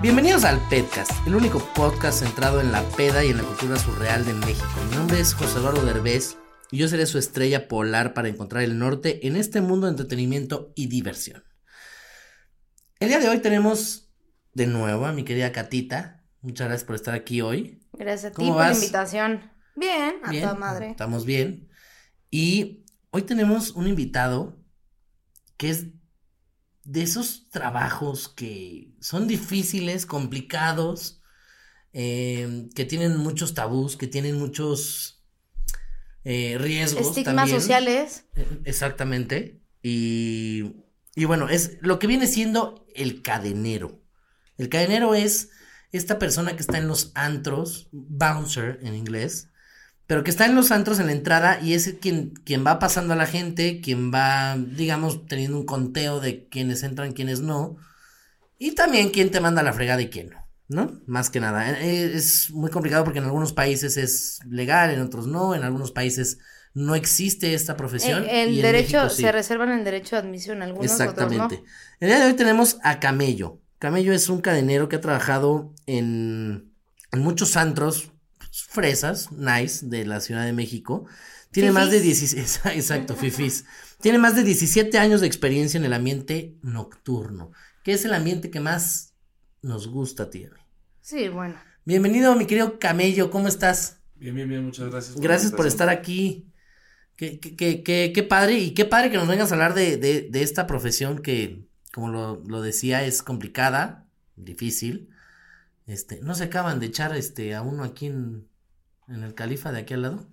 Bienvenidos al Pedcast, el único podcast centrado en la peda y en la cultura surreal de México. Mi nombre es José Eduardo Derbez y yo seré su estrella polar para encontrar el norte en este mundo de entretenimiento y diversión. El día de hoy tenemos de nuevo a mi querida Catita. Muchas gracias por estar aquí hoy. Gracias a ti ¿Cómo por la invitación. Bien, a Bien, toda madre. Estamos bien. Y hoy tenemos un invitado que es de esos trabajos que son difíciles, complicados, eh, que tienen muchos tabús, que tienen muchos eh, riesgos. Estigmas también. sociales. Eh, Exactamente. Y, y bueno, es lo que viene siendo el cadenero. El cadenero es esta persona que está en los antros, bouncer en inglés, pero que está en los antros en la entrada y es quien, quien va pasando a la gente, quien va, digamos, teniendo un conteo de quienes entran, quienes no, y también quién te manda la fregada y quién no, ¿no? Más que nada. Eh, Es muy complicado porque en algunos países es legal, en otros no, en algunos países no existe esta profesión. Eh, y en derecho, México sí. se reservan el derecho de admisión, algunos Exactamente. otros no. El día de hoy tenemos a Camello. Camello es un cadenero que ha trabajado en, en muchos antros fresas, nice, de la Ciudad de México. Tiene más de Fifís. 16, exacto, fifis. Tiene más de 17 años de experiencia en el ambiente nocturno, que es el ambiente que más nos gusta a ti. y a mí. Sí, bueno. Bienvenido, mi querido Camello, ¿cómo estás? Bien, bien, bien, muchas gracias. la Gracias por estar aquí. Qué, qué, qué, qué- qué padre, y qué padre que nos vengas a hablar de, de, de esta profesión que, como lo, lo decía, es complicada, difícil. Este, ¿no se acaban de echar este a uno aquí en, en el califa de aquí al lado?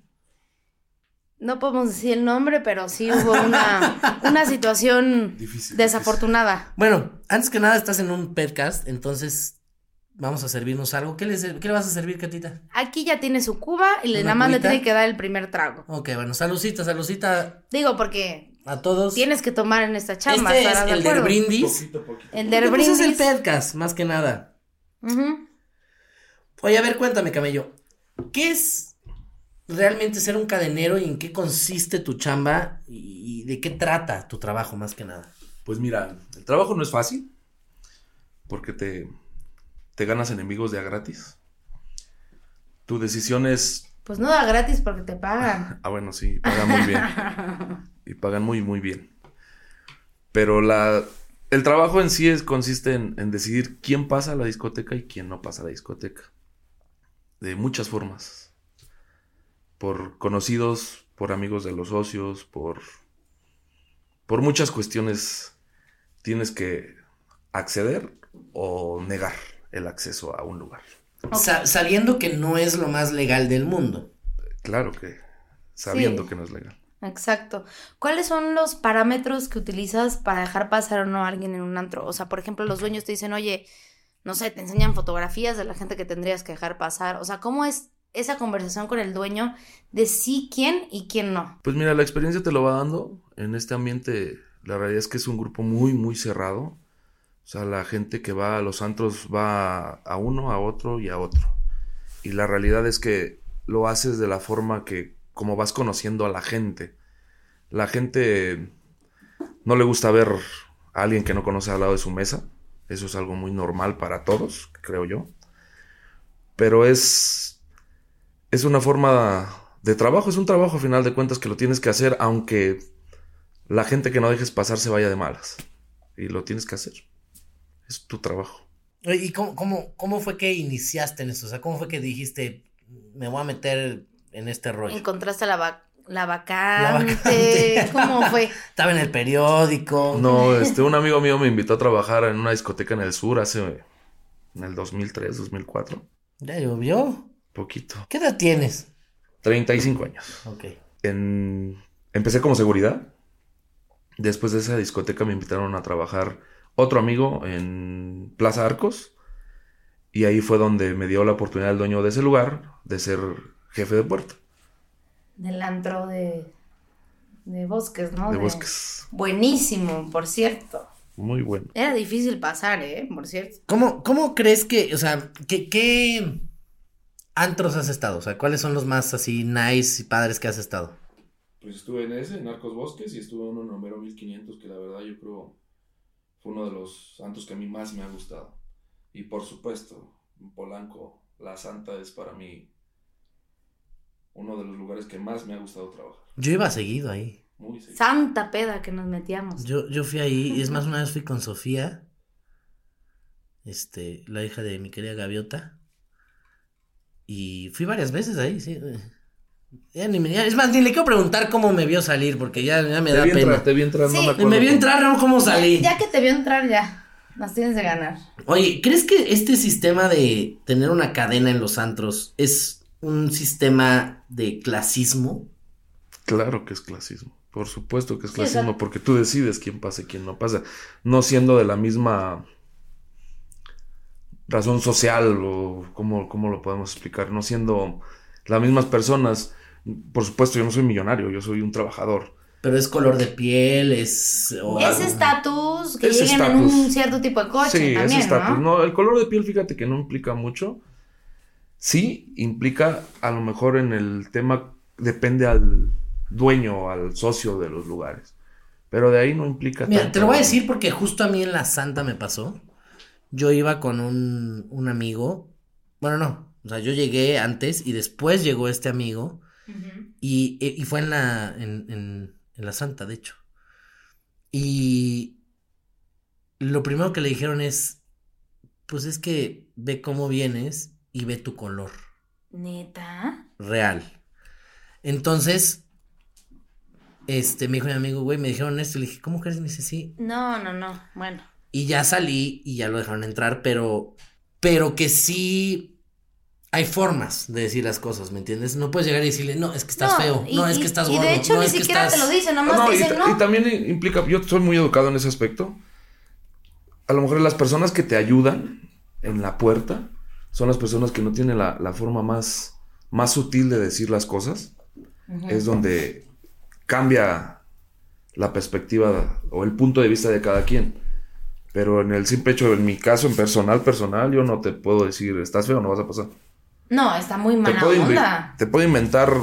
No podemos decir el nombre, pero sí hubo una, una situación Difícil, desafortunada. Bueno, antes que nada estás en un podcast, entonces vamos a servirnos algo. ¿Qué le, qué le vas a servir, Catita? Aquí ya tiene su cuba y le ¿Una nada más le tiene que dar el primer trago. Ok, bueno, saludcita, saludcita Digo, porque a todos. tienes que tomar en esta chamba. este es ¿estarás de el del acuerdo? brindis. Poquito, poquito. El del Pues es el brindis. podcast, más que nada. Ujú. Oye, a ver, cuéntame, camello. ¿Qué es realmente ser un cadenero y en qué consiste tu chamba y, y de qué trata tu trabajo más que nada? Pues mira, el trabajo no es fácil. Porque te, te ganas enemigos de a gratis. Tu decisión es. Pues no da gratis porque te pagan. Ah, bueno, sí, pagan muy bien. y pagan muy, muy bien. Pero la. El trabajo en sí es, consiste en, en decidir quién pasa a la discoteca y quién no pasa a la discoteca. De muchas formas. Por conocidos, por amigos de los socios, por. Por muchas cuestiones tienes que acceder o negar el acceso a un lugar. Sa- sabiendo que no es lo más legal del mundo. Claro que sabiendo Sí. que no es legal. Exacto. ¿Cuáles son los parámetros que utilizas para dejar pasar o no a alguien en un antro? O sea, por ejemplo, los dueños te dicen, oye, no sé, te enseñan fotografías de la gente que tendrías que dejar pasar. O sea, ¿cómo es esa conversación con el dueño de sí quién y quién no? Pues mira, la experiencia te lo va dando. En este ambiente, la realidad es que es un grupo muy, muy cerrado. O sea, la gente que va a los antros va a uno, a otro y a otro. Y la realidad es que lo haces de la forma que, como vas conociendo a la gente. La gente no le gusta ver a alguien que no conoce al lado de su mesa. Eso es algo muy normal para todos, creo yo. Pero es, es una forma de trabajo. Es un trabajo a final de cuentas que lo tienes que hacer aunque la gente que no dejes pasar se vaya de malas. Y lo tienes que hacer. Es tu trabajo. ¿Y cómo, cómo, cómo fue que iniciaste en esto? O sea, ¿cómo fue que dijiste, me voy a meter en este rollo? Encontraste la, la vacante. vacante. ¿Cómo fue? Estaba en el periódico. No, este, un amigo mío me invitó a trabajar en una discoteca en el sur hace, en el 2003, 2004. Ya llovió. Poquito. ¿Qué edad tienes? 35 años. Ok. En, empecé como seguridad. Después de esa discoteca me invitaron a trabajar otro amigo en Plaza Arcos. Y ahí fue donde me dio la oportunidad el dueño de ese lugar de ser jefe de puerta, Del antro de, de bosques, ¿no? de bosques. Buenísimo, por cierto. Muy bueno. Era difícil pasar, ¿eh? Por cierto. ¿Cómo, ¿Cómo crees que, o sea, qué, qué antros has estado? O sea, ¿cuáles son los más así nice y padres que has estado? Pues estuve en ese, en Arcos Bosques, y estuve en uno en Romero 1500, que la verdad yo creo fue uno de los santos que a mí más me ha gustado. Y por supuesto, en Polanco, La Santa es para mí uno de los lugares que más me ha gustado trabajar. Yo iba seguido ahí. Muy seguido. Santa peda que nos metíamos. Yo, yo fui ahí, y es más, una vez fui con Sofía, este, la hija de mi querida Gaviota, y fui varias veces ahí, sí. Ya ni me- ya- es más, ni le quiero preguntar cómo me vio salir, porque ya, ya me Te da vi pena. entrar, te vi entrar, no Sí. me acuerdo. Me vio entrar, no cómo salí. Ya que te vio entrar, ya. Nos tienes de ganar. Oye, ¿crees que este sistema de tener una cadena en los antros es un sistema de clasismo? Claro que es clasismo. Por supuesto que es clasismo, porque tú decides quién pasa y quién no pasa. No siendo de la misma razón social o cómo, cómo lo podemos explicar. No siendo las mismas personas. Por supuesto, yo no soy millonario, yo soy un trabajador. Pero es color de piel, es... o algo. estatus que Ese lleguen en estatus. un cierto tipo de coche sí, también, ese estatus. ¿no? No, el color de piel, fíjate que no implica mucho. Sí, implica a lo mejor en el tema, depende al dueño, al socio de los lugares. Pero de ahí no implica Mira, tanto. te lo voy a decir porque justo a mí en la Santa me pasó. Yo iba con un, un amigo. Bueno, no. O sea, yo llegué antes y después llegó este amigo. Y, y fue en la, en, en- en la Santa, de hecho. Y lo primero que le dijeron es, pues es que ve cómo vienes y ve tu color Neta. real. Entonces, este, me dijo mi amigo, güey, me dijeron esto. Y le dije, ¿cómo crees? Y me dice, sí. No, no, no. Bueno. Y ya salí y ya lo dejaron entrar, pero, pero que sí hay formas de decir las cosas, ¿me entiendes? No puedes llegar y decirle, no, es que estás No, feo, y- no, es y- que estás y de gordo, hecho no, ni siquiera estás... te lo dicen, nomás No, te y, dicen, ta- no. y también implica, yo soy muy educado en ese aspecto. A lo mejor las personas que te ayudan en la puerta son las personas que no tienen la, la forma más, más sutil de decir las cosas. Ujú. Es donde cambia la perspectiva o el punto de vista de cada quien. Pero en el simple hecho, en mi caso, en personal, personal, yo no te puedo decir, estás feo, no vas a pasar. No, está muy Te mala puedo, inve- onda. te puedo inventar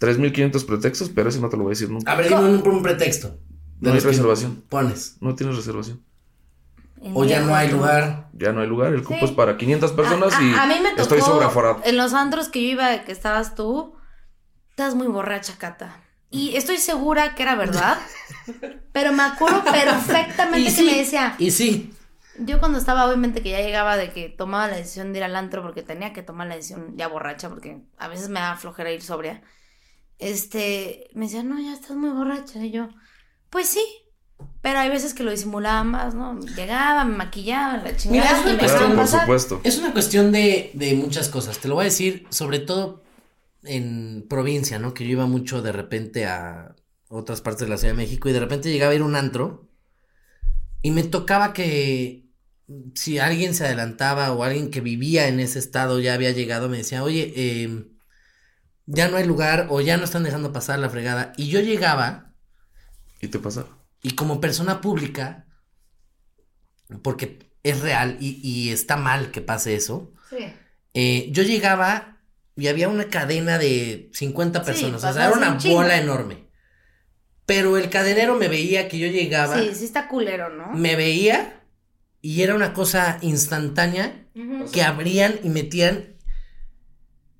3.500 pretextos, pero ese no te lo voy a decir nunca. A ver, dime un, un pretexto. No hay reservación. Pones. No tienes reservación. En O ya no hay lugar. Ya no hay lugar, el cupo Sí. es para 500 personas a, y a- mí me tocó, estoy sobreaforado. En los antros que yo iba, que estabas tú, estás muy borracha, Cata. Y estoy segura que era verdad, pero me acuerdo perfectamente que sí, me decía, Y sí. yo cuando estaba, obviamente que ya llegaba de que tomaba la decisión de ir al antro porque tenía que tomar la decisión ya borracha, porque a veces me da flojera ir sobria. Este, me decía, no, ya estás muy borracha. Y yo, pues sí. Pero hay veces que lo disimulaba más, ¿no? Llegaba, me maquillaba, la chingada. es una cuestión- Claro, dejaban por pasar. supuesto. Es una cuestión de, de muchas cosas. Te lo voy a decir, sobre todo en provincia, ¿no? Que yo iba mucho de repente a otras partes de la Ciudad de México y de repente llegaba a ir a un antro y me tocaba que si alguien se adelantaba o alguien que vivía en ese estado ya había llegado, me decía, oye, eh, ya no hay lugar o ya no están dejando pasar la fregada. Y yo llegaba ¿Y te pasa? Y como persona pública, porque es real y, y está mal que pase eso, Sí. eh, yo llegaba y había una cadena de 50 Sí, personas, o sea, era una un bola enorme. Pero el cadenero me veía que yo llegaba, Sí, sí está culero, ¿no? me veía y era una cosa instantánea que abrían y metían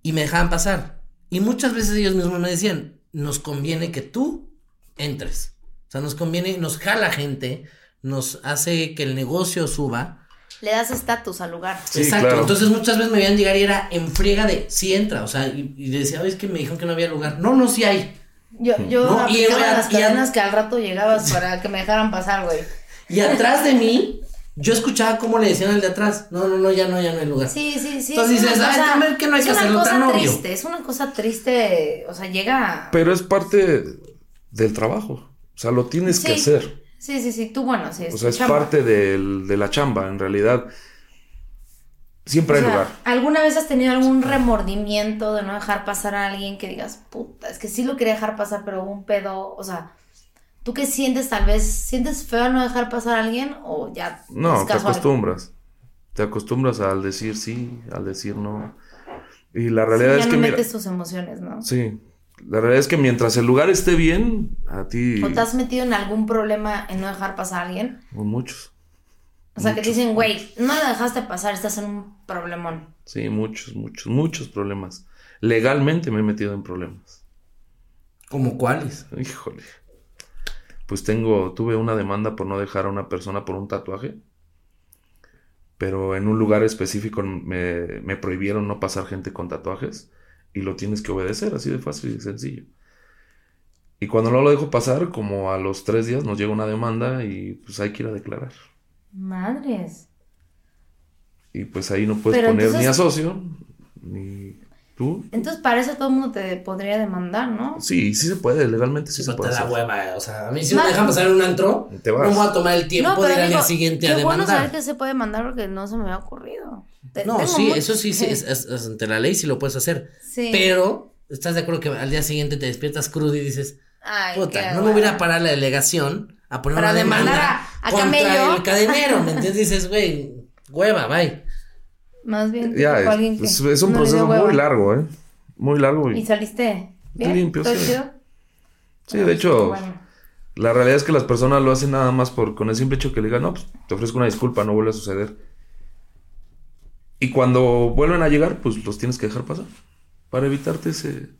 y me dejaban pasar. Y muchas veces ellos mismos me decían, nos conviene que tú entres. O sea, nos conviene, nos jala gente, nos hace que el negocio suba. Le das estatus al lugar. Sí, Exacto. claro. Entonces muchas veces me veían llegar y era en friega de, sí entra. O sea, y, y decía, oye, es que me dijeron que no había lugar. No, no, sí hay. Yo, yo No, y era- las y cadenas que al rato llegabas para que me dejaran pasar, güey. Y atrás de mí, yo escuchaba cómo le decían al de atrás, no, no, no, ya no, ya no hay lugar. Sí, sí, sí. Entonces es una dices, "Ay, cosa- también que no hay es que una hacerlo cosa tan obvio". triste, es una cosa triste, o sea, llega... Pero es parte del trabajo. O sea, lo tienes que Sí. hacer. Sí, sí, sí, tú bueno, sí. O sea, es chamba. parte del- de la chamba, en realidad. Siempre O hay sea, lugar. ¿Alguna vez has tenido algún remordimiento de no dejar pasar a alguien que digas, puta, es que sí lo quería dejar pasar, pero hubo un pedo? O sea, ¿tú qué sientes tal vez? ¿Sientes feo al no dejar pasar a alguien o ya No, te acostumbras. Te acostumbras al decir sí, al decir no. Y la Sí, realidad ya es no que, mira, metes tus emociones, ¿no? sí, la realidad es que mientras el lugar esté bien, a ti, ¿O te has metido en algún problema en no dejar pasar a alguien? con muchos, O sea, que te dicen, güey, no lo dejaste pasar, estás en un problemón. sí, muchos, muchos, muchos problemas. Legalmente me he metido en problemas. ¿Como cuáles? Híjole. Pues tengo, tuve una demanda por no dejar a una persona por un tatuaje. Pero en un lugar específico me, me prohibieron no pasar gente con tatuajes. Y lo tienes que obedecer, así de fácil y sencillo. Y cuando no lo dejo pasar, como a los tres días nos llega una demanda y pues hay que ir a declarar. Madres. Y pues ahí no puedes Pero poner ni a entonces- socio, ni tú. Entonces, para eso todo el mundo te podría demandar, ¿no? Sí, sí se puede, legalmente sí se puede. te da hacer. hueva, o sea, a mí si No. me dejan pasar en un antro, Te vas. no voy a tomar el tiempo de ir al día digo, siguiente qué a bueno saber demandar. que se puede mandar porque no se me había ocurrido. Te- No, sí, eso sí, sí, es, es- es ante la ley sí lo puedes hacer. Sí. Pero, ¿estás de acuerdo que al día siguiente te despiertas crudo y dices, Ay, puta, no me voy a parar la delegación a poner Para una demanda demandar a- a contra Camello. el cadenero, ¿me entiendes? Dices, güey, hueva, bye. Más bien, Ya, es, alguien que es- es un no proceso hueva. muy largo, ¿eh? Muy largo. ¿Y Y, saliste bien? Limpio, ¿Todo sí. chido? sí, de hecho, Bueno. la realidad es que las personas lo hacen nada más por con el simple hecho que le digan, no, pues te ofrezco una disculpa, no vuelve a suceder. Y cuando vuelven a llegar, pues los tienes que dejar pasar. Para evitarte ese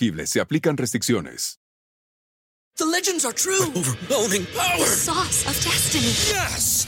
se aplican restricciones. The legends are true. overwhelming power! sauce of destiny. Yes!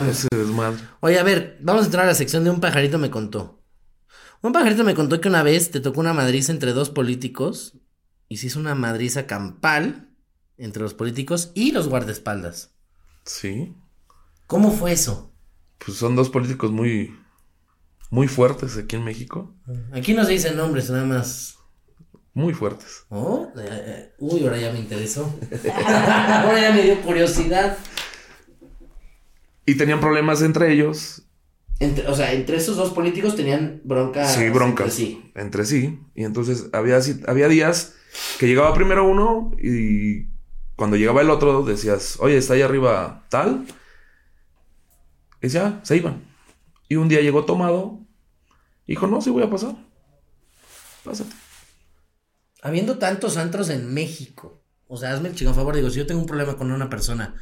Ese desmadre. Oye, a ver, vamos a entrar a la sección de un pajarito me contó. Un pajarito me contó que una vez te tocó una madriza entre dos políticos y se hizo una madriza campal entre los políticos y los guardaespaldas. Sí. ¿Cómo fue eso? Pues son dos políticos muy, muy fuertes aquí en México. Aquí no se dicen nombres, nada más. Muy fuertes. Oh, eh, eh, uy, ahora ya me interesó. ahora ya me dio curiosidad. Y tenían problemas entre ellos. Entre- o sea, entre esos dos políticos tenían broncas. sí, broncas. entre sí. Entre sí. Y entonces había, había días que llegaba primero uno y cuando llegaba el otro decías, oye, está ahí arriba tal. Y ya, se iban. Y un día llegó tomado. Y dijo, no, sí voy a pasar. Pásate. Habiendo tantos antros en México, o sea, hazme el chingón favor, digo, si yo tengo un problema con una persona,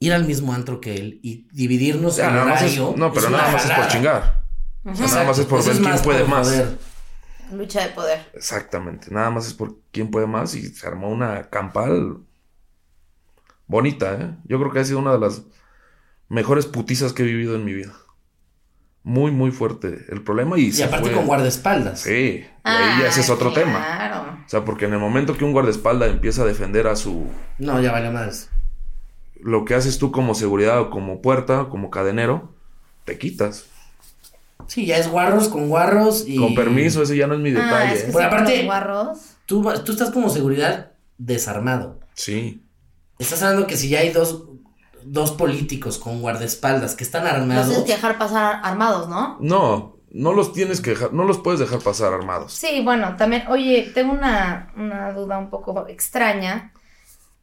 ir al mismo antro que él y dividirnos Ya, el nada más es- horario. no, pero nada más es por chingar. O sea, nada más es por Eso ver quién puede más. Lucha de poder. Exactamente. Nada más es por quién puede más y se armó una campal bonita, ¿eh? Yo creo que ha sido una de las mejores putizas que he vivido en mi vida. Muy, muy fuerte el problema. Y, Y se aparte fue. con guardaespaldas. Sí, y ahí ese es Ah, otro tema. Claro. O sea, porque en el momento que un guardaespaldas empieza a defender a su. No, ya vale más. Lo que haces tú como seguridad o como puerta, o como cadenero, te quitas. Sí, ya es guarros con guarros y... Con permiso, ese ya no es mi Ah, detalle. es que ¿eh? Aparte- los guarros. Tú, tú estás como seguridad desarmado. Sí. Estás hablando que si ya hay dos, dos políticos con guardaespaldas que están Los armados... tienes que dejar pasar armados, ¿no? No, no los tienes que dejar, no los puedes dejar pasar armados. Sí, bueno, también, oye, tengo una, una duda un poco extraña.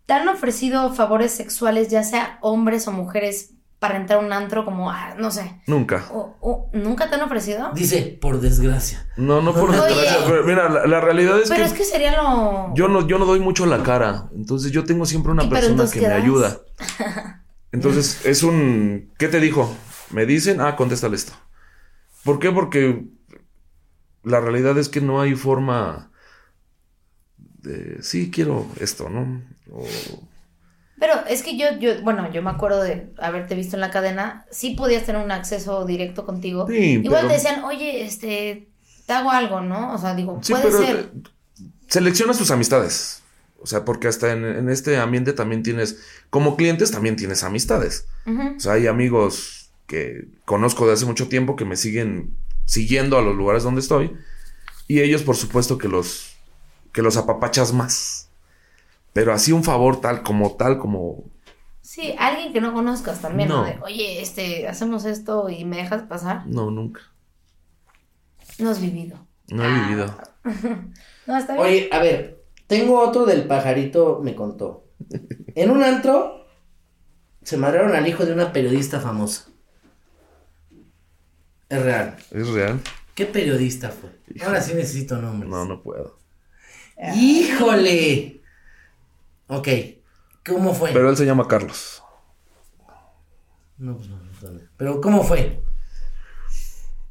¿Te han ofrecido favores sexuales, ya sea hombres o mujeres, para entrar a un antro como, ah, no sé? Nunca. o- o- ¿Nunca te han ofrecido? Dice, por desgracia. No, no por Oye. desgracia. pero Mira, la, la realidad es Pero que, es que sería lo... yo no, yo no doy mucho la cara. Entonces yo tengo siempre una ¿Y pero persona que me ayuda. Entonces es un. ¿Qué te dijo? Me dicen, ah, contéstale esto. ¿Por qué? Porque la realidad es que no hay forma Sí, quiero esto, ¿no? O- Pero es que yo, yo, bueno, yo me acuerdo de haberte visto en la cadena, sí podías tener un acceso directo contigo. Sí, Igual pero- te decían, oye, este, te hago algo, ¿no? O sea, digo, Sí, puede pero ser. eh, selecciona tus amistades. O sea, porque hasta en, en este ambiente también tienes, como clientes también tienes amistades. O sea, hay amigos que conozco de hace mucho tiempo que me siguen siguiendo a los lugares donde estoy. Y ellos, por supuesto, que los, que los apapachas más. Pero así un favor tal como tal como... Sí, alguien que no conozcas también, ¿no? No. De, oye, este, hacemos esto y me dejas pasar. No, nunca. No has vivido. No he vivido. No, está bien. Oye, a ver, tengo otro del pajarito, me contó. En un antro se madrearon al hijo de una periodista famosa. Es real. ¿Es real? ¿Qué periodista fue? Ahora sí necesito nombres. No, no puedo. ¡Híjole! Ok. ¿Cómo fue? Pero él se llama Carlos. No, pues no, no. Pero ¿cómo fue?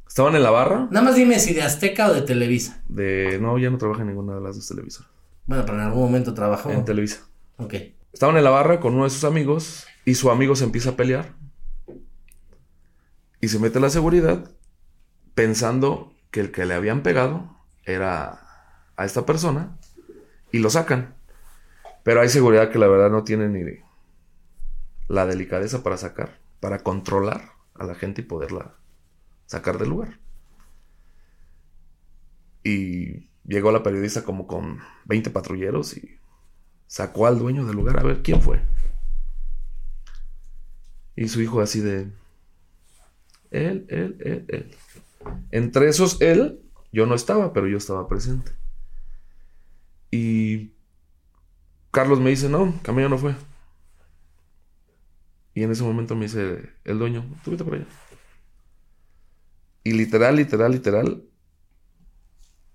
Estaban en la barra Nada más dime si de Azteca o de Televisa. de... No, ya no trabaja en ninguna de las dos televisoras. Bueno, pero en algún momento trabajó. En Televisa. Ok. Estaban en la barra con uno de sus amigos y su amigo se empieza a pelear. Y se mete la seguridad pensando que el que le habían pegado era a esta persona y lo sacan. Pero hay seguridad que la verdad no tiene ni la delicadeza para sacar, para controlar a la gente y poderla sacar del lugar. Y llegó la periodista como con 20 patrulleros y sacó al dueño del lugar a ver quién fue. Y su hijo así de... Él, él, él, él. Entre esos, él, yo no estaba, pero yo estaba presente. Y Carlos me dice, no, Camilo no fue. Y en ese momento me dice el dueño, tú vete por allá. Y literal, literal, literal,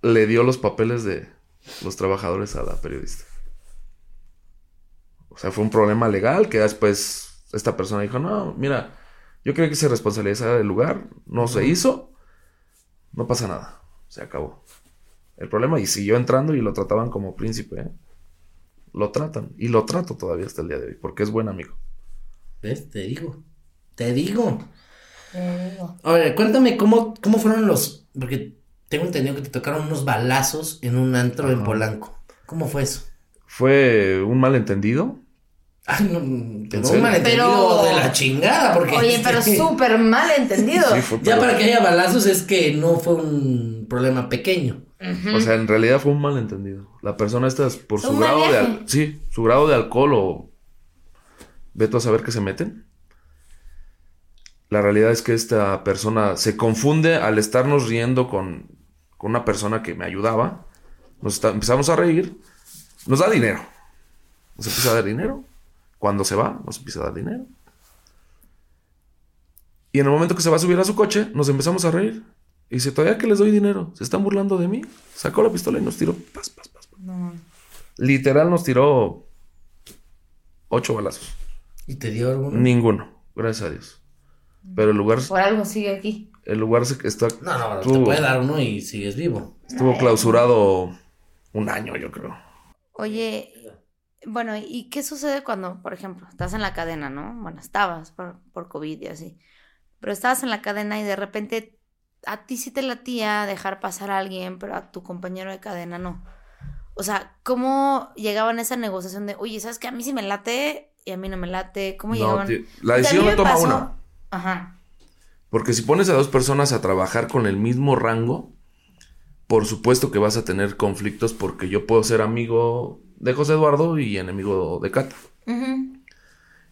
le dio los papeles de los trabajadores a la periodista. O sea, fue un problema legal que después esta persona dijo, no, mira, yo creo que se responsabilizara del lugar, no se hizo, no pasa nada, se acabó. El problema, y siguió entrando y lo trataban como príncipe, ¿eh? Lo tratan, y lo trato todavía hasta el día de hoy, porque es buen amigo. ¿Ves? Te digo. Te digo. Te digo. A ver, cuéntame cómo, cómo fueron los. Porque tengo entendido que te tocaron unos balazos en un antro en Ajá. Polanco. ¿Cómo fue eso? Fue un malentendido. Ay, no, un malentendido Pero- de la chingada, porque. Oye, pero súper mal entendido. Sí, fue Ya para que haya balazos es que no fue un problema pequeño. O sea, en realidad fue un malentendido. La persona esta, por su grado de... al-. Sí, su grado de alcohol o... Veto a saber qué se meten. La realidad es que esta persona se confunde al estarnos riendo con, con una persona que me ayudaba. Nos está- empezamos a reír. Nos da dinero. Nos empieza a dar dinero. Cuando se va, nos empieza a dar dinero. Y en el momento que se va a subir a su coche, nos empezamos a reír. Y dice, todavía que les doy dinero, se están burlando de mí. Sacó la pistola y nos tiró. Paz, paz. No. Literal nos tiró ocho balazos. ¿Y te dio alguno? Ninguno, gracias a Dios. Pero el lugar, Por algo sigue aquí. el lugar se- está, No, no, te estuvo, puede dar uno y sigues vivo. estuvo clausurado un año, yo creo. Oye, bueno, ¿y qué sucede cuando, por ejemplo, estás en la cadena, ¿no? Bueno, estabas por, por COVID y así. pero estabas en la cadena y de repente a ti sí te latía dejar pasar a alguien, pero a tu compañero de cadena no. O sea, ¿cómo llegaban a esa negociación de, oye, ¿sabes que A mí sí me late y a mí no me late. ¿Cómo No, llegaban? la decisión la toma pasó- uno. Ajá. Porque si pones a dos personas a trabajar con el mismo rango, por supuesto que vas a tener conflictos porque yo puedo ser amigo de José Eduardo y enemigo de Cata. Ujú.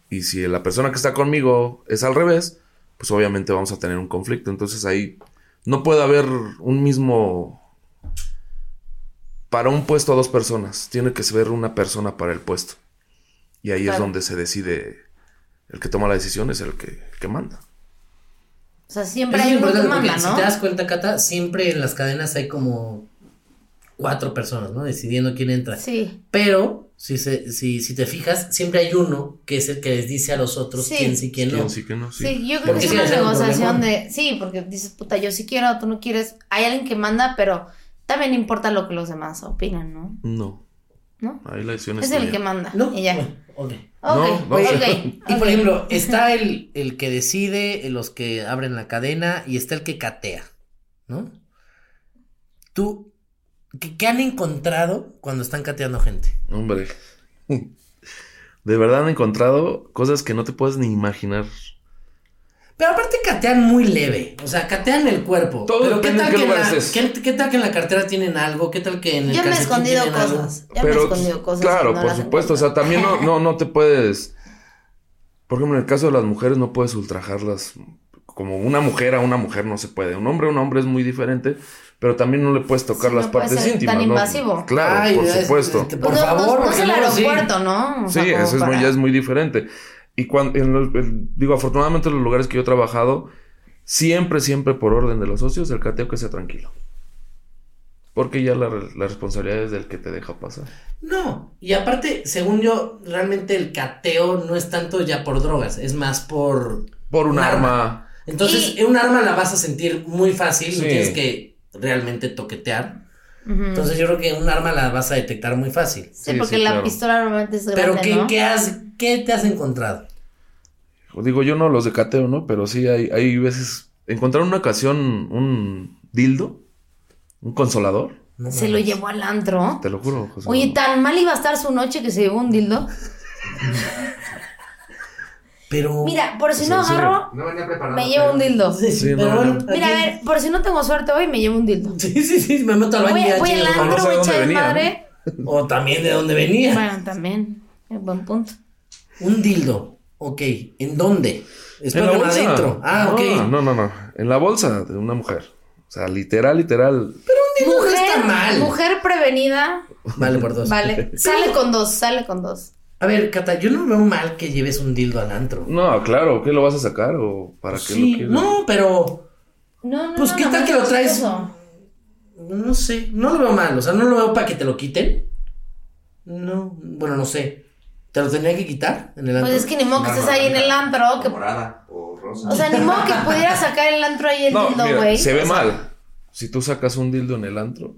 Y si la persona que está conmigo es al revés, pues obviamente vamos a tener un conflicto. Entonces ahí no puede haber un mismo... Para un puesto a dos personas, tiene que ser una persona para el puesto. Y ahí es donde se decide, el que toma la decisión es el que, el que manda. O sea, siempre es hay uno que manda, ¿no? si te das cuenta, Cata, siempre en las cadenas hay como cuatro personas, ¿no? Decidiendo quién entra. Sí. Pero, si, se, si, si te fijas, siempre hay uno que es el que les dice a los otros Sí. quién sí, quién no. ¿Quién sí, quién no? Sí. Sí, yo creo que es sí, una negociación de. Sí, porque dices, puta, yo sí quiero, tú no quieres. Hay alguien que manda, pero también importa lo que los demás opinan, ¿no? No. ¿No? Ahí la decisión Es es el que manda. No, Y ya. bueno, ok. Ok, No, no. ok, Y por ejemplo, está el, el que decide, eh, los que abren la cadena y está el que catea, ¿no? Tú, ¿qué, qué han encontrado cuando están cateando gente? Hombre. De verdad han encontrado cosas que no te puedes ni imaginar. Pero aparte catean muy leve, o sea, catean el cuerpo. Todo pero ¿qué tal, en qué que en la. ¿qué, qué tal que en la cartera tienen algo? ¿Qué tal que en el Yo me he escondido algo? cosas. Ya me he escondido cosas. y claro, no por supuesto. O sea, también no, no, no te puedes. Por ejemplo, en el caso de las mujeres, no puedes ultrajarlas. Como una mujer a una mujer no se puede. Un hombre a un hombre es muy diferente. Pero también no le puedes tocar Sí, las no puede partes ser íntimas. tan ¿no? invasivo. Claro, Ay, por es- supuesto. este, por Pues no- favor, no, es el luego sí. aeropuerto, ¿no? O Sí, sea, eso es muy, ya es muy diferente. Y cuando, en los- el- digo, afortunadamente en los lugares que yo he trabajado, siempre, siempre por orden de los socios, el cateo que sea tranquilo. Porque ya la, la responsabilidad es del que te deja pasar. No, y aparte, según yo, realmente el cateo no es tanto ya por drogas, es más por... Por un arma. Entonces, Y- un arma la vas a sentir muy fácil, no Sí. tienes que realmente toquetear. Entonces, yo creo que un arma la vas a detectar muy fácil. Sí, Sí, porque sí, la claro. pistola normalmente es grande, Pero, ¿qué, ¿no? qué, has, ¿qué te has encontrado? Digo, yo no los de cateo, ¿no? Pero sí hay, hay veces. Encontraron una ocasión un dildo, un consolador. No Se lo llevó al antro. Te lo juro, José. Oye, tan mal iba a estar su noche que se llevó un dildo. Pero... Mira, por si no sí. agarro, No venía preparado. me llevo un dildo. Sí, Sí, pero no, bueno, no. Mira, a ver, por si no tengo suerte hoy, me llevo un dildo. Sí, sí, sí, me meto al baño Voy, ya voy al antro, voy a echar venía, madre. O también de dónde venía. Bueno, también. Es buen punto. Un dildo. Ok. ¿En dónde? En Espero la que bolsa. adentro. Ah, ok. No, no, no. En la bolsa de una mujer. O sea, literal, literal. dildo no Mujer, está mal. mujer prevenida. Vale, por dos. Vale. Sale con dos, sale con dos. A ver, Cata, yo no veo mal que lleves un dildo al antro. No, claro, ¿qué lo vas a sacar? ¿O para qué sí, lo quieres? no, pero No, no, Pues, no, ¿qué no, tal no, que lo traes? eso. no sé, no lo veo mal, o sea, no lo veo para que te lo quiten. No, bueno, no sé. ¿Te lo tendría que quitar en el antro? Pues es que ni modo que estés ahí en el antro. Que... Morada o rosa. O sea, ni modo que pudiera sacar el antro ahí el No, dildo, güey. se ve O sea, mal. Si tú sacas un dildo en el antro.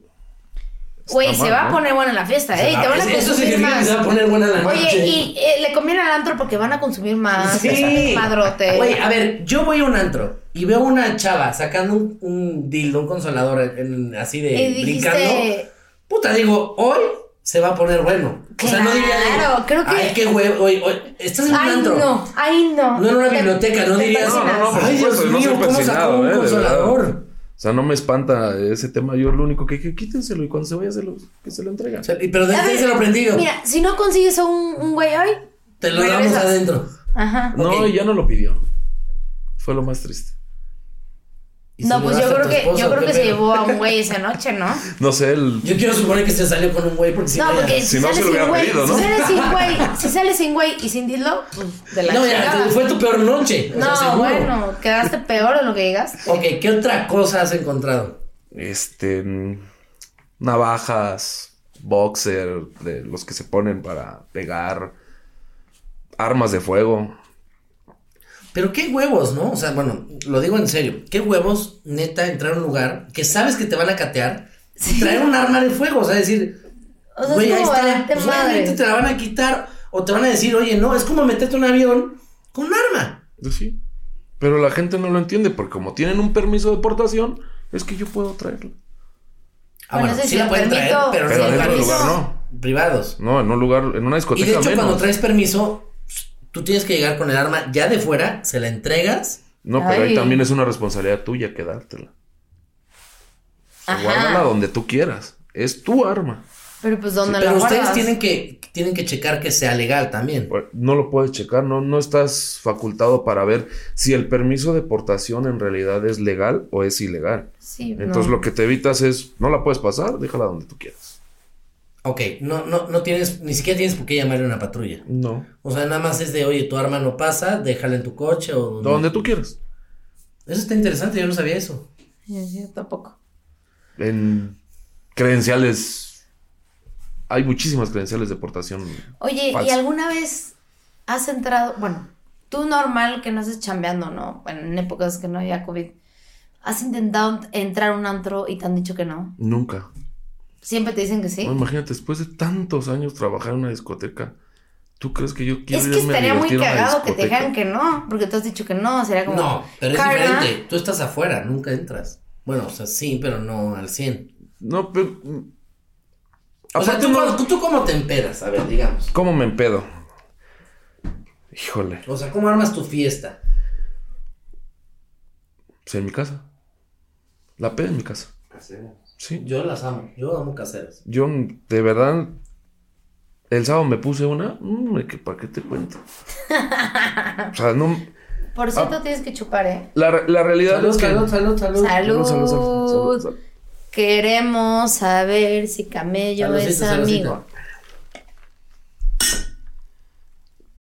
Güey, se va a ¿no? poner buena la fiesta, ¿eh? Y te van a Eso- consumir significa que más. se va a poner buena la noche. Oye, y eh, le conviene al antro porque van a consumir más. Sí. Padrote. Güey, a ver, yo voy a un antro y veo una chava sacando un, un dildo, un consolador en- en- así de y brincando. dijiste. Puta, digo, hoy se va a poner bueno. O sea, no diría de, Claro, creo que- Ay, qué huevo, oye, oye, estás en un Ay, antro. no, ay, no. No en una Te- biblioteca, no dirías. No, no, por Ay, Dios no mío, ¿cómo sacó un eh, consolador? O sea, no me espanta ese tema. Yo lo único que dije, quítenselo y cuando se vaya se lo, que se lo entregan. O sea, y- pero A desde ver, se lo prendido. Mira, si no consigues a un, un güey hoy, te lo damos regresas. adentro. Ajá. No, ok. y ya no lo pidió. Fue lo más triste. ¿Y se No, pues yo creo que, yo creo que se llevó a un güey esa noche, ¿no? No sé, el. Yo quiero suponer que se salió con un güey porque si No, porque Si si, no, sale se lo sin hubiera güey, pedido, ¿no? si sale sin güey, si sale sin güey y sin dildo, pues de la No, ya, chingada. fue tu peor noche. o sea, No, bueno, quedaste peor de lo que llegaste. Ok, ¿qué otra cosa has encontrado? Este. Navajas, boxer, de los que se ponen para pegar. Armas de fuego. Pero qué huevos, ¿no? O sea, bueno, lo digo en serio. ¿Qué huevos, neta, entrar a un lugar que sabes que te van a catear y traer un arma de fuego? O sea, decir, O sea, güey, es ahí como está. Pues madre. te la van a quitar o te van a decir, oye, no, es como meterte un avión con un arma. Pues sí. Pero la gente no lo entiende porque como tienen un permiso de portación, es que yo puedo traerlo. Ah, Bueno, bueno, ese sí sí la lo pueden traer, pero, Pero en lugar no. privados. No, en un lugar, en una Y discoteca de hecho, menos. cuando traes permiso, tú tienes que llegar con el arma ya de fuera, se la entregas. No, pero ahí también es una responsabilidad tuya quedártela. Ajá. Guárdala donde tú quieras. Es tu arma. Pero pues ¿dónde la Pero ustedes tienen que, tienen que checar que sea legal también. Pues, No lo puedes checar, no, no estás facultado para ver si el permiso de portación en realidad es legal o es ilegal. Sí, Entonces no. lo que te evitas es, no la puedes pasar, déjala donde tú quieras. Ok, no, no, no tienes, ni siquiera tienes por qué llamarle a una patrulla. No. O sea, nada más es de, oye, tu arma no pasa, déjala en tu coche o... Donde tú quieras. Eso está interesante, yo no sabía eso. Sí, sí, tampoco. En credenciales. Hay muchísimas credenciales de portación. Oye, ¿y alguna vez has entrado, bueno, tú normal que no estés chambeando, ¿no? Bueno, en épocas que no había COVID, ¿has intentado entrar a un antro y te han dicho que no? Nunca. Siempre te dicen que sí. Imagínate, después de tantos años trabajar en una discoteca, ¿tú crees que yo quiero es que irme a estaría muy divertir a una cagado que te discoteca? dijeran que no, porque tú has dicho que no, sería como... No, pero es Carla, diferente. Tú estás afuera, nunca entras. Bueno, o sea, sí, pero no al 100. No, pero. mm, O sea, aparte ¿tú, no- cómo- tú cómo te empedas, a ver, digamos. ¿Cómo me empedo? Híjole. O sea, ¿cómo armas tu fiesta? Pues en mi casa. La peda en mi casa. Sí. Yo las amo, yo amo caseras. Yo, de verdad, el sábado me puse una. mm, que ¿Para qué te cuento? o sea, no. Por cierto, tienes que chupar, ¿eh? La, la realidad Salud, es que. salud, salud, salud. Salud. Salud, salud, salud, salud, salud. Queremos saber si Camello es amigo.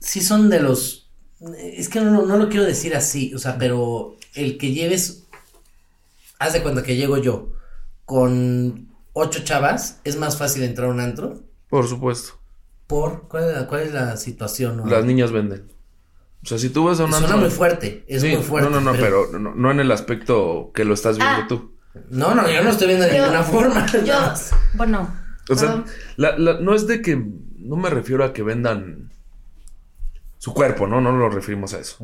sí son de los... Es que no, no lo quiero decir así, o sea, pero el que lleves... Haz de cuenta que llego yo con ocho chavas, es más fácil entrar a un antro. Por supuesto. ¿Por? ¿Cuál es la, cuál es la situación? no? Las niñas venden. O sea, si tú vas a un Suena antro- muy fuerte, es Sí, muy fuerte. No, no, no, pero, no, no en el aspecto que lo estás viendo Ah. tú. No, no, yo no estoy viendo de Yo- ninguna forma. Yo, bueno, O sea, la- la- no es de que. No me refiero a que vendan su cuerpo, ¿no? No nos referimos a eso.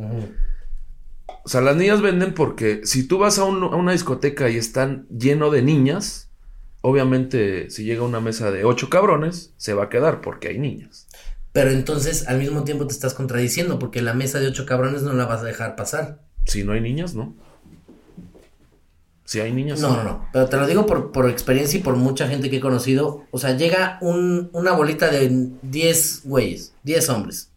O sea, las niñas venden porque si tú vas a, un- a una discoteca y están lleno de niñas, obviamente si llega una mesa de ocho cabrones, se va a quedar porque hay niñas. Pero entonces al mismo tiempo te estás contradiciendo porque la mesa de ocho cabrones no la vas a dejar pasar. Si no hay niñas, no. Si hay niñas, No, no, no. Pero te lo digo por, por experiencia y por mucha gente que he conocido. O sea, llega un- una bolita de 10 güeyes, 10 hombres.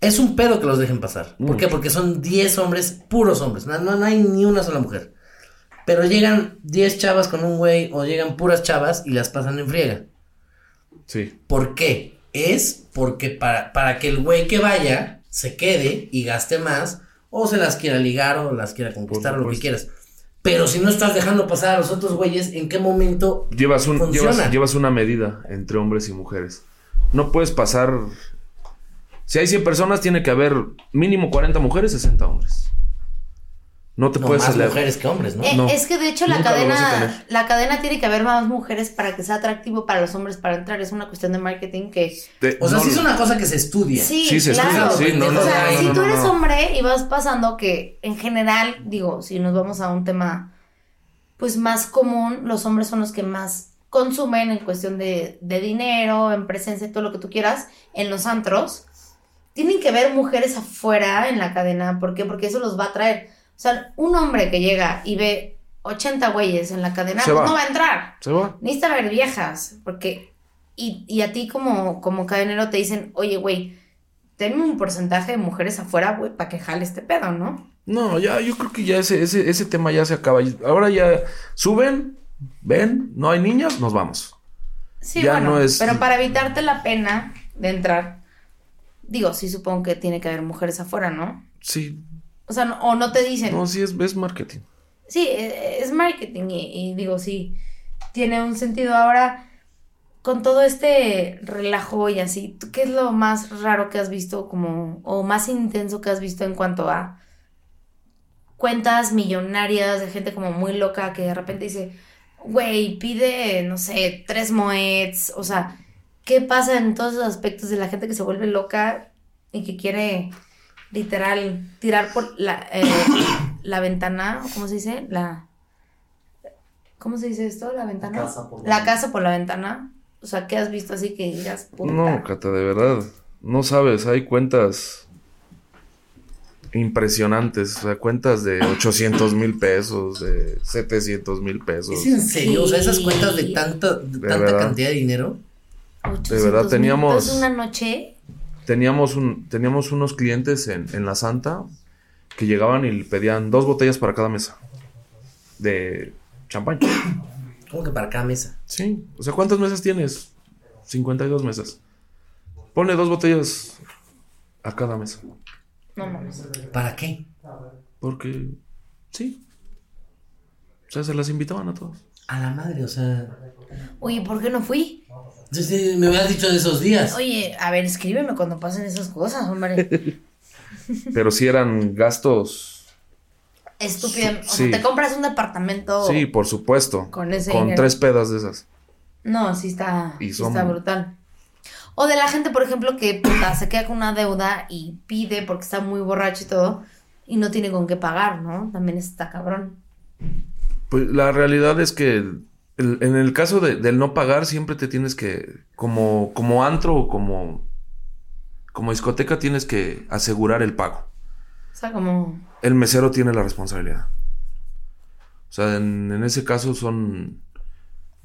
Es un pedo que los dejen pasar. ¿Por qué? Porque son 10 hombres, puros hombres. No, no, no hay ni una sola mujer. Pero llegan 10 chavas con un güey o llegan puras chavas y las pasan en friega. Sí. ¿Por qué? Es porque para, para que el güey que vaya se quede y gaste más, o se las quiera ligar, o las quiera conquistar, o lo que quieras. Pero si no estás dejando pasar a los otros güeyes, ¿en qué momento Llevas, un, llevas, llevas una medida entre hombres y mujeres. No puedes pasar. Si hay 100 personas, tiene que haber mínimo 40 mujeres, 60 hombres. No te No, puedes más mujeres que hombres, ¿no? Eh, No. es que de hecho la cadena, la cadena tiene que haber más mujeres para que sea atractivo para los hombres para entrar. Es una cuestión de marketing que Te- O sea, no- sí es una cosa que se estudia. sí, Sí, se claro. estudia, sí, no, no, o sea, no, si tú eres no. hombre y vas pasando que en general, digo, si nos vamos a un tema pues más común, los hombres son los que más consumen en cuestión de, de dinero, en presencia, todo lo que tú quieras, en los antros, tienen que ver mujeres afuera en la cadena. ¿Por qué? Porque eso los va a atraer. O sea, un hombre que llega y ve 80 güeyes en la cadena, pues va. no va a entrar. Se va. Necesita ver viejas, porque... Y, y a ti como, como cadenero te dicen, oye, güey, tenme un porcentaje de mujeres afuera, güey, para que jale este pedo, ¿no? No, ya, yo creo que ya ese, ese, ese tema ya se acaba. Ahora ya suben, ven, no hay niñas, nos vamos. Sí, Ya bueno, no es- pero para evitarte la pena de entrar, digo, sí supongo que tiene que haber mujeres afuera, ¿no? Sí, O sea, no- o no te dicen. no, sí es, es marketing. Sí, e- es marketing y, y digo, sí, tiene un sentido. Ahora, con todo este relajo y así, ¿tú qué es lo más raro que has visto como, o más intenso que has visto en cuanto a cuentas millonarias de gente como muy loca que de repente dice, güey, pide, no sé, tres moeds, o sea, ¿qué pasa en todos esos aspectos de la gente que se vuelve loca y que quiere literal tirar por la, eh, la ventana, ¿cómo se dice? La... ¿Cómo se dice esto? ¿La ventana? casa por la casa por la ventana. O sea, ¿qué has visto así que digas, puta? No, Cata, de verdad. No sabes, hay cuentas impresionantes. O sea, cuentas de 800 mil pesos, de 700 mil pesos. ¿Es en serio? O sea, esas cuentas de tanta, de tanta verdad. cantidad de dinero. 800 verdad, teníamos- pesos una noche. Teníamos, un, teníamos unos clientes en, en la Santa que llegaban y pedían dos botellas para cada mesa de champán. ¿Cómo que para cada mesa? Sí. O sea, ¿cuántas mesas tienes? 52 mesas. Ponle dos botellas a cada mesa. No mames. ¿Para qué? Porque, sí. O sea, se las invitaban a todos. A la madre, o sea. Oye, ¿por qué no fui? Sí, sí, me hubieras dicho de esos días. Oye, a ver, escríbeme cuando pasen esas cosas, hombre. Pero sí eran gastos. Estúpido. O Sí. sea, te compras un departamento. Sí, por supuesto. Con ese Con dinero. tres pedas de esas. No, sí está, Y sí son- está brutal. O de la gente, por ejemplo, que puta, se queda con una deuda y pide porque está muy borracho y todo, y no tiene con qué pagar, ¿no? También está cabrón. Pues la realidad es que el- en el caso de- del no pagar, siempre te tienes que, como, como antro o como, como discoteca, tienes que asegurar el pago. O sea, como. El mesero tiene la responsabilidad. O sea, en, en ese caso son...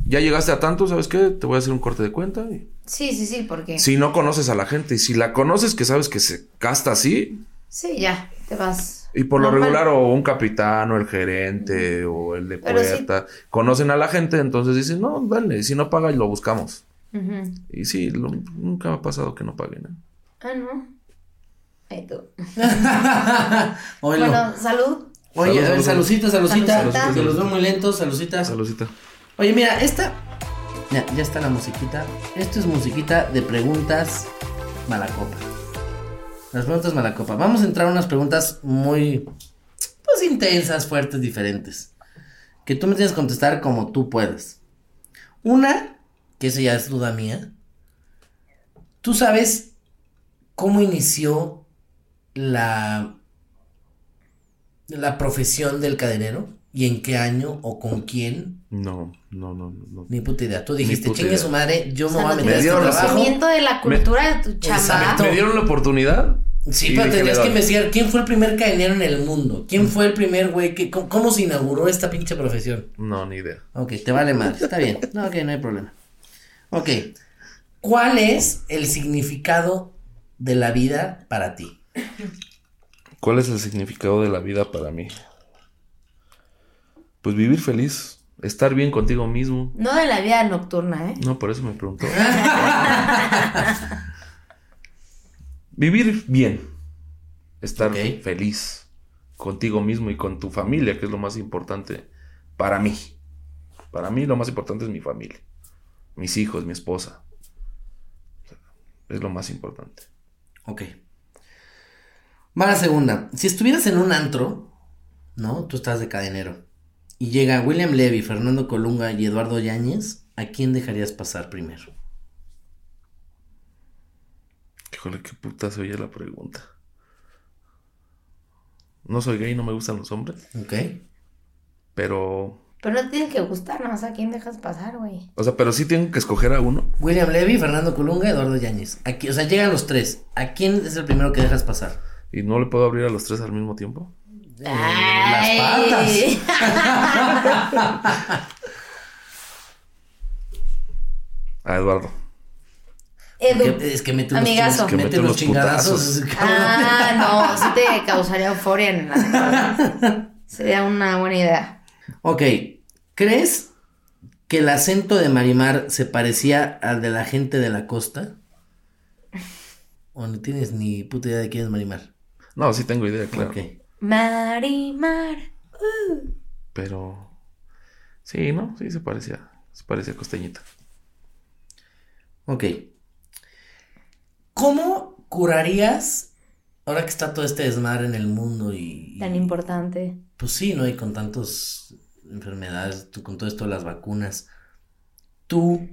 Ya llegaste a tanto, ¿sabes qué? Te voy a hacer un corte de cuenta. Y... Sí, sí, sí, porque. Si no conoces a la gente y si la conoces que sabes que se gasta así, Sí, ya, te vas. Y por lo regular, o un capitán, o el gerente, o el de sí. puerta, conocen a la gente, entonces dicen, no, dale, si no paga, lo buscamos. Y sí, lo- nunca me ha pasado que no paguen. ¿eh? Ah, no. Ahí tú. Bueno, salud. Oye, Salud, a ver, salud, salucita, salucita. Salucita. Que los veo muy lentos, salucitas. Saludcita. Oye, mira, esta. Ya, ya está la musiquita. Esto es musiquita de preguntas malacopa. Las preguntas malacopa. Vamos a entrar a unas preguntas muy. Pues intensas, fuertes, diferentes. Que tú me tienes que contestar como tú puedas. Una, que eso ya es duda mía. ¿Tú sabes cómo inició la. la profesión del cadenero? ¿Y en qué año o con quién? No, no, no, no. no. Ni puta idea. Tú dijiste, chingue su madre, yo O me sea, voy a meter a este dieron la- trabajo. conocimiento de la cultura de tu chamba. ¿Me dieron la oportunidad? Sí, pero tendrías que investigar quién fue el primer cadenero en el mundo. ¿Quién fue el primer güey que cómo, cómo se inauguró esta pinche profesión? No, ni idea. Ok, te vale madre. Está bien. No, ok, no hay problema. Ok. ¿Cuál es el significado de la vida para ti? ¿Cuál es el significado de la vida para mí? Pues vivir feliz, estar bien contigo mismo. No de la vida nocturna, ¿eh? No, por eso me preguntó. Vivir bien. Estar feliz contigo mismo y con tu familia, que es lo más importante para mí. Para mí lo más importante es mi familia. Mis hijos, mi esposa. Es lo más importante. Ok. Va la segunda. Si estuvieras en un antro, ¿no? Tú estás de cadenero. Y llega William Levy, Fernando Colunga y Eduardo Yáñez, ¿a quién dejarías pasar primero? Híjole, qué puta se oye la pregunta. No soy gay, no me gustan los hombres. Ok. Pero Pero no tiene que gustar, ¿no? O sea, ¿a quién dejas pasar, güey? O sea, pero sí tengo que escoger a uno. William Levy, Fernando Colunga, Eduardo Yáñez. Aquí, o sea, llegan los tres. ¿A quién es el primero que dejas pasar? Y no le puedo abrir a los tres al mismo tiempo. Eh, las patas. A Eduardo. Edu. Que- es que mete unos, Amigazo. que mete unos chingadazos. Ah, no, sí te causaría euforia en la. Sería una buena idea. Ok, ¿crees que el acento de Marimar se parecía al de la gente de la costa? ¿O no tienes ni puta idea de quién es Marimar? No, sí tengo idea, claro. Ok. Marimar. Pero. Sí, ¿no? Sí se parecía. Se parecía a Costeñita. Ok. ¿Cómo curarías, ahora que está todo este desmadre en el mundo y... y- Tan importante. Pues sí, ¿no? Y con tantas enfermedades, tú, con todo esto de las vacunas. Tú,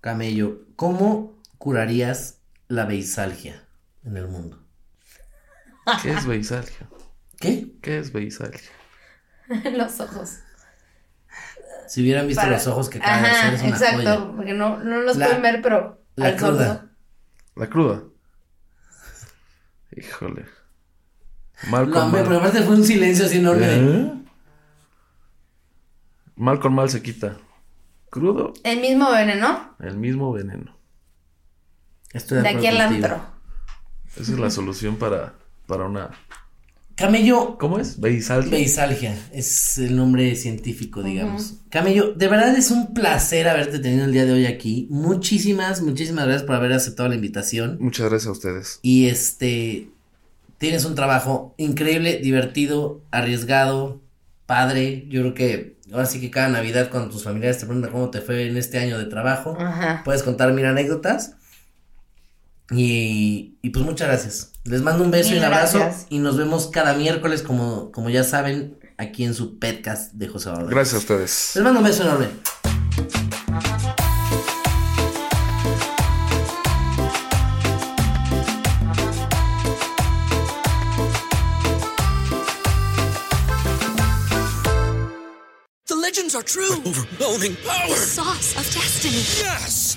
Camello, ¿cómo curarías la beisalgia en el mundo? ¿Qué es beisalgia? ¿Qué? ¿Qué es beisalgia? Los ojos. Si hubieran visto Para- los ojos que acaban de Ajá, hacer, es una exacto. joya. Porque no, no los La- pueden ver, pero. la al cruda. sordo. La cruda. Híjole. Mal No, hombre, mal. pero aparte fue un silencio así enorme. ¿Eh? Mal con mal se quita. Crudo, El mismo veneno. el mismo veneno. Estoy de, De aquí al antro. Esa es la solución para, para una. Camello, ¿Cómo es? Beisalgia. Beisalgia es el nombre científico, digamos. Camello, de verdad es un placer haberte tenido el día de hoy aquí. Muchísimas, muchísimas gracias por haber aceptado la invitación. Muchas gracias a ustedes. Y este, tienes un trabajo increíble, divertido, arriesgado, padre. Yo creo que ahora sí que cada Navidad cuando tus familiares te preguntan cómo te fue en este año de trabajo, Ajá. puedes contar mil anécdotas. Y, y pues muchas gracias. Les mando un beso y Mil un abrazo. gracias. Y nos vemos cada miércoles, como, como ya saben, aquí en su podcast de José Barbero. Gracias a ustedes. Les mando un beso enorme. The legends are true. overwhelming power! Sauce of destiny. Yes!